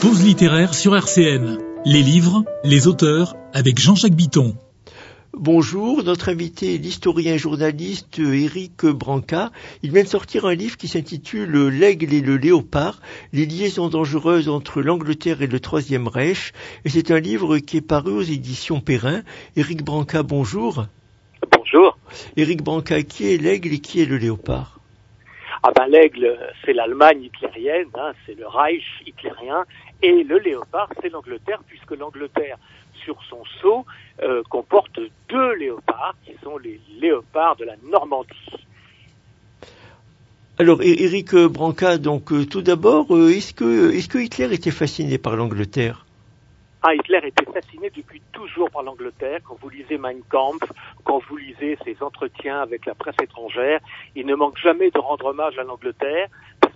Pause littéraire sur RCN. Les livres, les auteurs, avec Jean-Jacques Bitton. Bonjour, notre invité est l'historien et journaliste Éric Branca. Il vient de sortir un livre qui s'intitule L'aigle et le léopard, les liaisons dangereuses entre l'Angleterre et le Troisième Reich. Et c'est un livre qui est paru aux éditions Perrin. Éric Branca, bonjour. Bonjour. Éric Branca, qui est l'aigle et qui est le léopard? Ah ben l'aigle, c'est l'Allemagne hitlérienne, hein, c'est le Reich hitlérien, et le léopard, c'est l'Angleterre, puisque l'Angleterre sur son sceau euh, comporte deux léopards qui sont les léopards de la Normandie. Alors, Éric Branca, donc euh, tout d'abord, euh, est-ce que, que Hitler était fasciné par l'Angleterre? Ah, Hitler était fasciné depuis toujours par l'Angleterre. Quand vous lisez Mein Kampf, quand vous lisez ses entretiens avec la presse étrangère, il ne manque jamais de rendre hommage à l'Angleterre,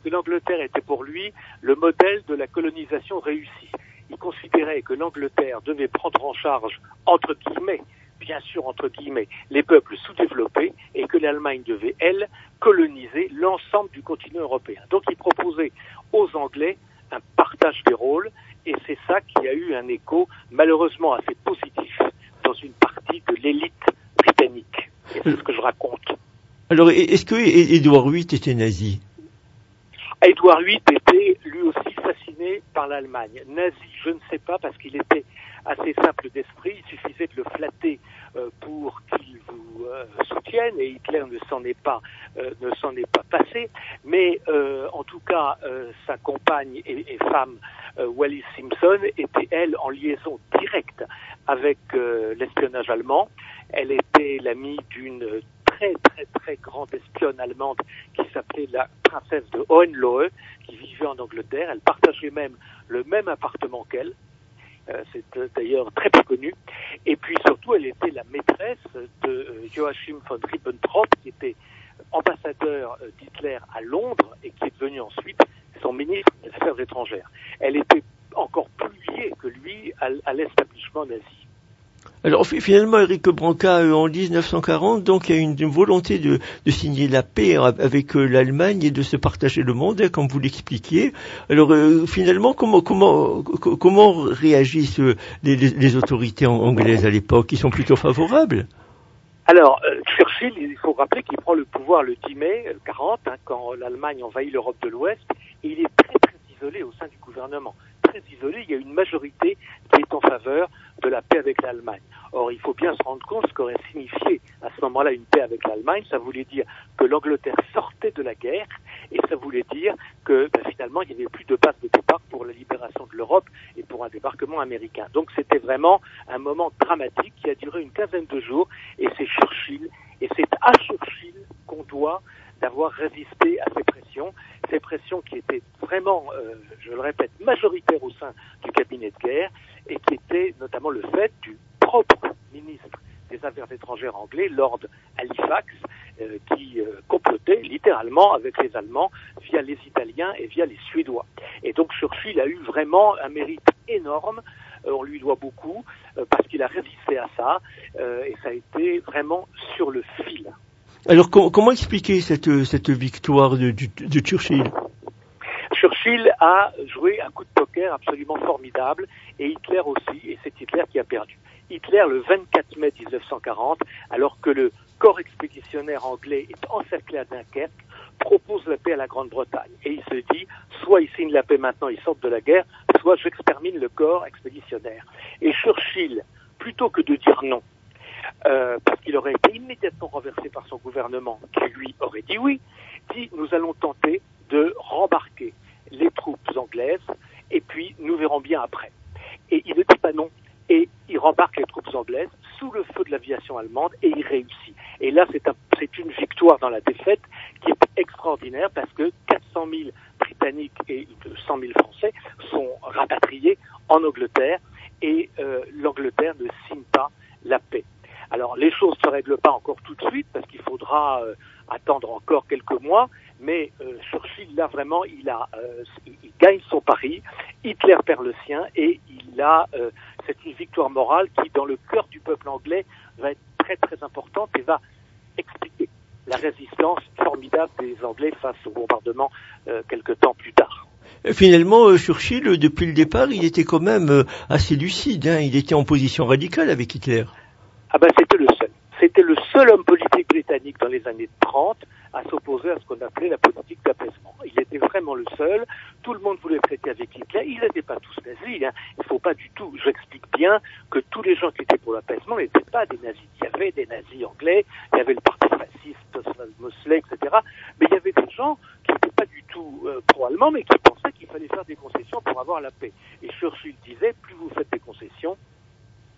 que l'Angleterre était pour lui le modèle de la colonisation réussie il considérait que l'Angleterre devait prendre en charge, entre guillemets, bien sûr entre guillemets, les peuples sous-développés et que l'Allemagne devait, elle, coloniser l'ensemble du continent européen. Donc il proposait aux Anglais un partage des rôles et c'est ça qui a eu un écho malheureusement assez positif dans une partie de l'élite britannique. c'est ce que je raconte. Alors est-ce que Édouard VIII était nazi? Édouard VIII était lui aussi fasciné par l'Allemagne. Nazi, je ne sais pas, parce qu'il était assez simple d'esprit, il suffisait de le flatter euh, pour qu'il vous euh, soutienne, et Hitler ne s'en est pas euh, ne s'en est pas passé. Mais en tout cas, sa compagne et, et femme Wallis Simpson était elle en liaison directe avec l'espionnage allemand. Elle était l'amie d'une très très très grande espionne allemande qui s'appelait la princesse de Hohenlohe, qui vivait en Angleterre. Elle partageait même le même appartement qu'elle. Euh, c'est euh, d'ailleurs très peu connu. Et puis surtout, elle était la maîtresse de euh, Joachim von Ribbentrop, qui était ambassadeur d'Hitler à Londres et qui est devenu ensuite son ministre des Affaires étrangères. Elle était encore plus liée que lui à l'établissement nazi. Alors finalement, Eric Branca, euh, en 1940, donc il y a une, volonté de, signer la paix avec euh, l'Allemagne et de se partager le monde, hein, comme vous l'expliquiez. Alors euh, finalement, comment comment comment réagissent les, autorités anglaises à l'époque Ils sont plutôt favorables? Alors, Churchill, il faut rappeler qu'il prend le pouvoir le 10 mai 40, hein, quand l'Allemagne envahit l'Europe de l'Ouest, et il est très très isolé au sein du gouvernement. Isolé, il y a une majorité qui est en faveur de la paix avec l'Allemagne. Or, il faut bien se rendre compte ce qu'aurait signifié à ce moment-là une paix avec l'Allemagne. Ça voulait dire que l'Angleterre sortait de la guerre et ça voulait dire que ben, finalement, il n'y avait plus de base de départ pour la libération de l'Europe et pour un débarquement américain. Donc, c'était vraiment un moment dramatique qui a duré une quinzaine de jours et c'est Churchill et c'est à Churchill qu'on doit d'avoir résisté à ces pressions, ces pressions qui étaient vraiment, euh, je le répète, majoritaires au sein du cabinet de guerre et qui étaient notamment le fait du propre ministre des Affaires étrangères anglais, Lord Halifax, euh, qui euh, complotait littéralement avec les Allemands via les Italiens et via les Suédois. Et donc Churchill a eu vraiment un mérite énorme. Euh, on lui doit beaucoup parce qu'il a résisté à ça et ça a été vraiment sur le fil. Alors comment expliquer cette, victoire de, de Churchill? Churchill a joué un coup de poker absolument formidable et Hitler aussi, et c'est Hitler qui a perdu. Hitler, le 24 mai 1940, alors que le corps expéditionnaire anglais est encerclé à Dunkerque, propose la paix à la Grande-Bretagne. Et il se dit, soit il signe la paix maintenant, il sort de la guerre, soit j'extermine le corps expéditionnaire. Et Churchill, plutôt que de dire non, euh, parce qu'il aurait été immédiatement renversé par son gouvernement, qui lui aurait dit oui, dit nous allons tenter de rembarquer les troupes anglaises, et puis nous verrons bien après. Et il ne dit pas non, et il rembarque les troupes anglaises sous le feu de l'aviation allemande et il réussit. Et là, c'est un, une victoire dans la défaite qui est extraordinaire parce que 400 000 Britanniques et 100 000 Français sont rapatriés en Angleterre et euh, l'Angleterre ne signe pas la paix. Alors les choses ne se règlent pas encore tout de suite parce qu'il faudra euh, attendre encore quelques mois, mais euh, Churchill là vraiment il a euh, il, gagne son pari, Hitler perd le sien et il a euh, c'est une victoire morale qui dans le cœur du peuple anglais va être très très importante et va expliquer la résistance formidable des Anglais face au bombardement quelques temps plus tard. Finalement, Churchill, depuis le départ, il était quand même assez lucide. Hein. Il était en position radicale avec Hitler. Ah ben, c'était le seul. C'était le seul homme politique britannique dans les années 30 à s'opposer à ce qu'on appelait la politique d'apaisement. Il était vraiment le seul. Tout le monde voulait traiter avec Hitler. Ils n'étaient pas tous nazis. Hein. Il ne faut pas du tout. J'explique bien que tous les gens qui étaient pour l'apaisement n'étaient pas des nazis. Il y avait des nazis anglais, il y avait le parti fasciste, Mosley, etc. Mais il y avait des gens qui n'étaient pas du tout euh, pro-allemands, mais qui pensaient qu'il fallait faire des concessions pour avoir la paix. Et Churchill disait, plus vous faites des concessions,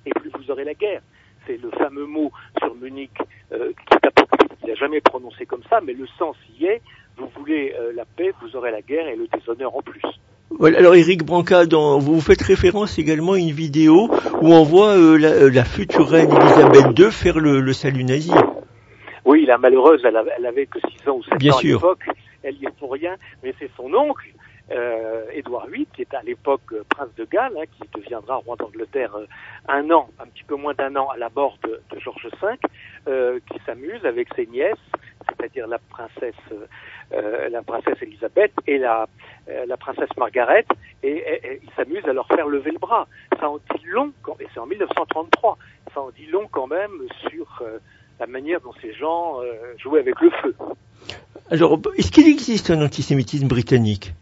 et plus vous aurez la guerre c'est le fameux mot sur Munich euh, qui est apocryphe, qu'il n'a jamais prononcé comme ça, mais le sens y est. Vous voulez euh, la paix, vous aurez la guerre et le déshonneur en plus. Voilà, alors Eric Branca, dans, vous faites référence également à une vidéo où on voit euh, la, future reine Elisabeth II faire le, salut nazi. Oui, la malheureuse, elle, avait, que 6 ans ou 7 ans à l'époque, elle y est pour rien, mais c'est son oncle euh, Édouard VIII, qui est à l'époque euh, prince de Galles, hein, qui deviendra roi d'Angleterre euh, un an, un petit peu moins d'un an à la mort de, de George V, euh, qui s'amuse avec ses nièces, c'est-à-dire la princesse, euh, la princesse Elisabeth et la, la princesse Margaret, et, et, il s'amuse à leur faire lever le bras. Ça en dit long, et c'est en 1933, ça en dit long quand même sur la manière dont ces gens jouaient avec le feu. Alors, est-ce qu'il existe un antisémitisme britannique?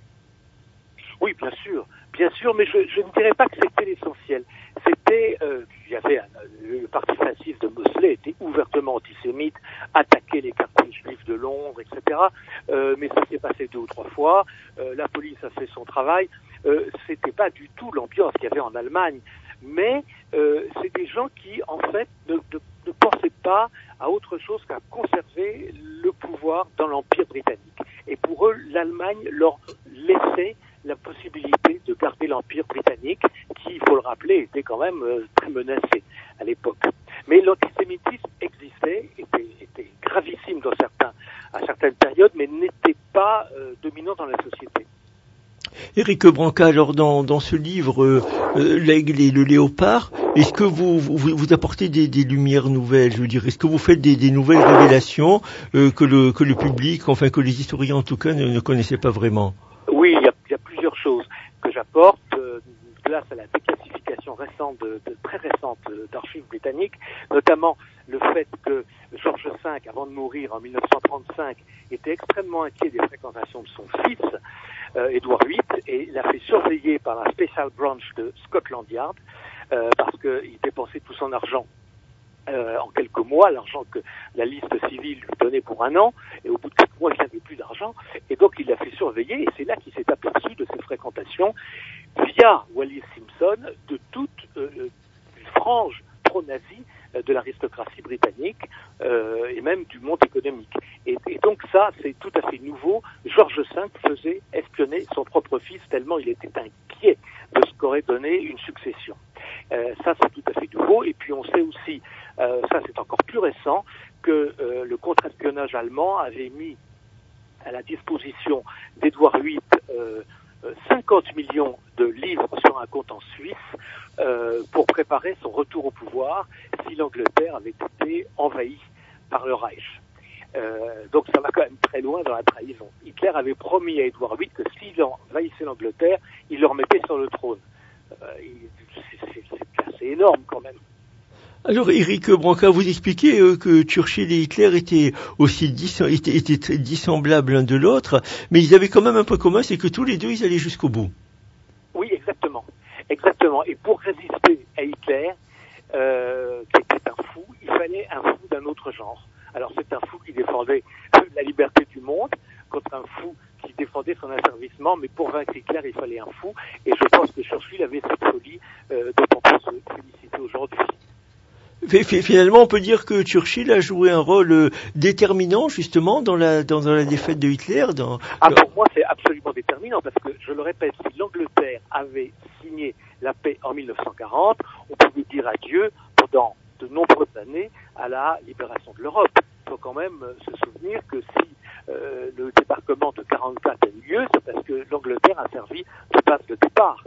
Oui, bien sûr, bien sûr, mais je, ne dirais pas que c'était l'essentiel. C'était, euh, il y avait le parti fasciste de Mosley était ouvertement antisémite, attaquait les quartiers juifs de Londres, etc. Euh, mais ça s'est passé deux ou trois fois. Euh, la police a fait son travail. Euh, c'était pas du tout l'ambiance qu'il y avait en Allemagne, mais euh, c'est des gens qui, en fait, ne, ne, ne pensaient pas à autre chose qu'à conserver le pouvoir dans l'empire britannique. Et pour eux, l'Allemagne leur laissait la possibilité de garder l'Empire britannique, qui, il faut le rappeler, était quand même euh, très menacé à l'époque. Mais l'antisémitisme existait, était, était, gravissime dans certains, à certaines périodes, mais n'était pas euh, dominant dans la société. Éric Branca, alors dans, dans ce livre, euh, euh l'aigle et le léopard, est-ce que vous, vous, vous apportez des, des, lumières nouvelles Je veux dire, est-ce que vous faites des, des nouvelles révélations euh, que, le, que le public, enfin que les historiens en tout cas, ne, ne connaissaient pas vraiment? Oui, il y a choses que j'apporte euh, à la déclassification récente, de, très récente euh, d'archives britanniques, notamment le fait que George V, avant de mourir en 1935, était extrêmement inquiet des fréquentations de son fils, euh, Édouard VIII, et l'a fait surveiller par la Special Branch de Scotland Yard, parce qu'il dépensait tout son argent euh, en quelques mois l'argent que la liste civile lui donnait pour un an, et au bout de quatre mois, il n'avait plus d'argent, et donc il l'a fait surveiller, et c'est là qu'il s'est aperçu de ses fréquentations via Wallis Simpson de toute euh, une frange pro-nazie euh, de l'aristocratie britannique euh, et même du monde économique. Et, et donc ça, c'est tout à fait nouveau. George V faisait espionner son propre fils tellement il était inquiet de ce qu'aurait donné une succession. Euh, ça, c'est tout à fait nouveau. Et puis on sait aussi euh, ça c'est encore plus récent, que euh, le contre-espionnage allemand avait mis à la disposition d'Édouard VIII 50 euh, millions de livres sur un compte en Suisse pour préparer son retour au pouvoir si l'Angleterre avait été envahie par le Reich. donc ça va quand même très loin dans la trahison. Hitler avait promis à Édouard VIII que s'il envahissait l'Angleterre, il le remettait sur le trône. C'est assez énorme quand même. Alors, Eric Branca, vous expliquez euh, que Churchill et Hitler étaient aussi étaient, étaient très dissemblables l'un de l'autre, mais ils avaient quand même un point commun, c'est que tous les deux, ils allaient jusqu'au bout. Oui, exactement. Exactement. Et pour résister à Hitler, euh, qui était un fou, il fallait un fou d'un autre genre. Alors, c'est un fou qui défendait la liberté du monde contre un fou défendait son asservissement, mais pour vaincre Hitler, il fallait un fou. Et je pense que Churchill avait cette folie euh, dont on peut se féliciter aujourd'hui. Finalement, on peut dire que Churchill a joué un rôle euh, déterminant justement dans la dans, la défaite de Hitler. Dans... Ah, pour moi, c'est absolument déterminant parce que je le répète, si l'Angleterre avait signé la paix en 1940, on pouvait dire adieu pendant de nombreuses années à la libération de l'Europe. Il faut quand même euh, se souvenir que si euh, le débarquement de 44 a eu lieu, c'est parce que l'Angleterre a servi de base de départ.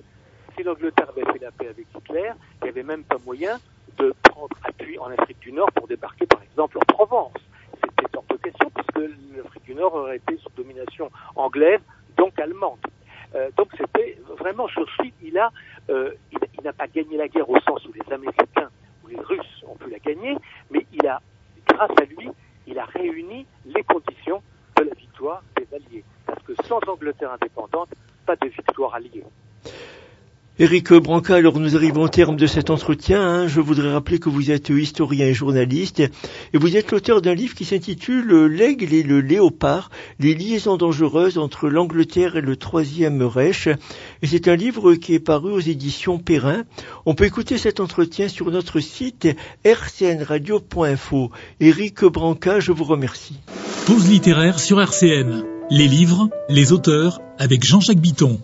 Si l'Angleterre avait fait la paix avec Hitler, il n'y avait même pas moyen de prendre appui en Afrique du Nord pour débarquer par exemple en Provence. C'était hors de question puisque l'Afrique du Nord aurait été sous domination anglaise, donc allemande. Euh, donc c'était vraiment Churchill, il a, euh, il, n'a pas gagné la guerre au sens où les Américains ou les Russes ont pu la gagner, mais il a, grâce à lui, il a réuni les conditions victoire des Alliés. Parce que sans Angleterre indépendante, pas de victoire alliée. Éric Branca, alors nous arrivons au terme de cet entretien. Hein. Je voudrais rappeler que vous êtes historien et journaliste et vous êtes l'auteur d'un livre qui s'intitule L'aigle et le léopard, les liaisons dangereuses entre l'Angleterre et le Troisième Reich. Et c'est un livre qui est paru aux éditions Perrin. On peut écouter cet entretien sur notre site rcnradio.info. Éric Branca, je vous remercie. Pause littéraire sur RCN. Les livres, les auteurs avec Jean-Jacques Bitton.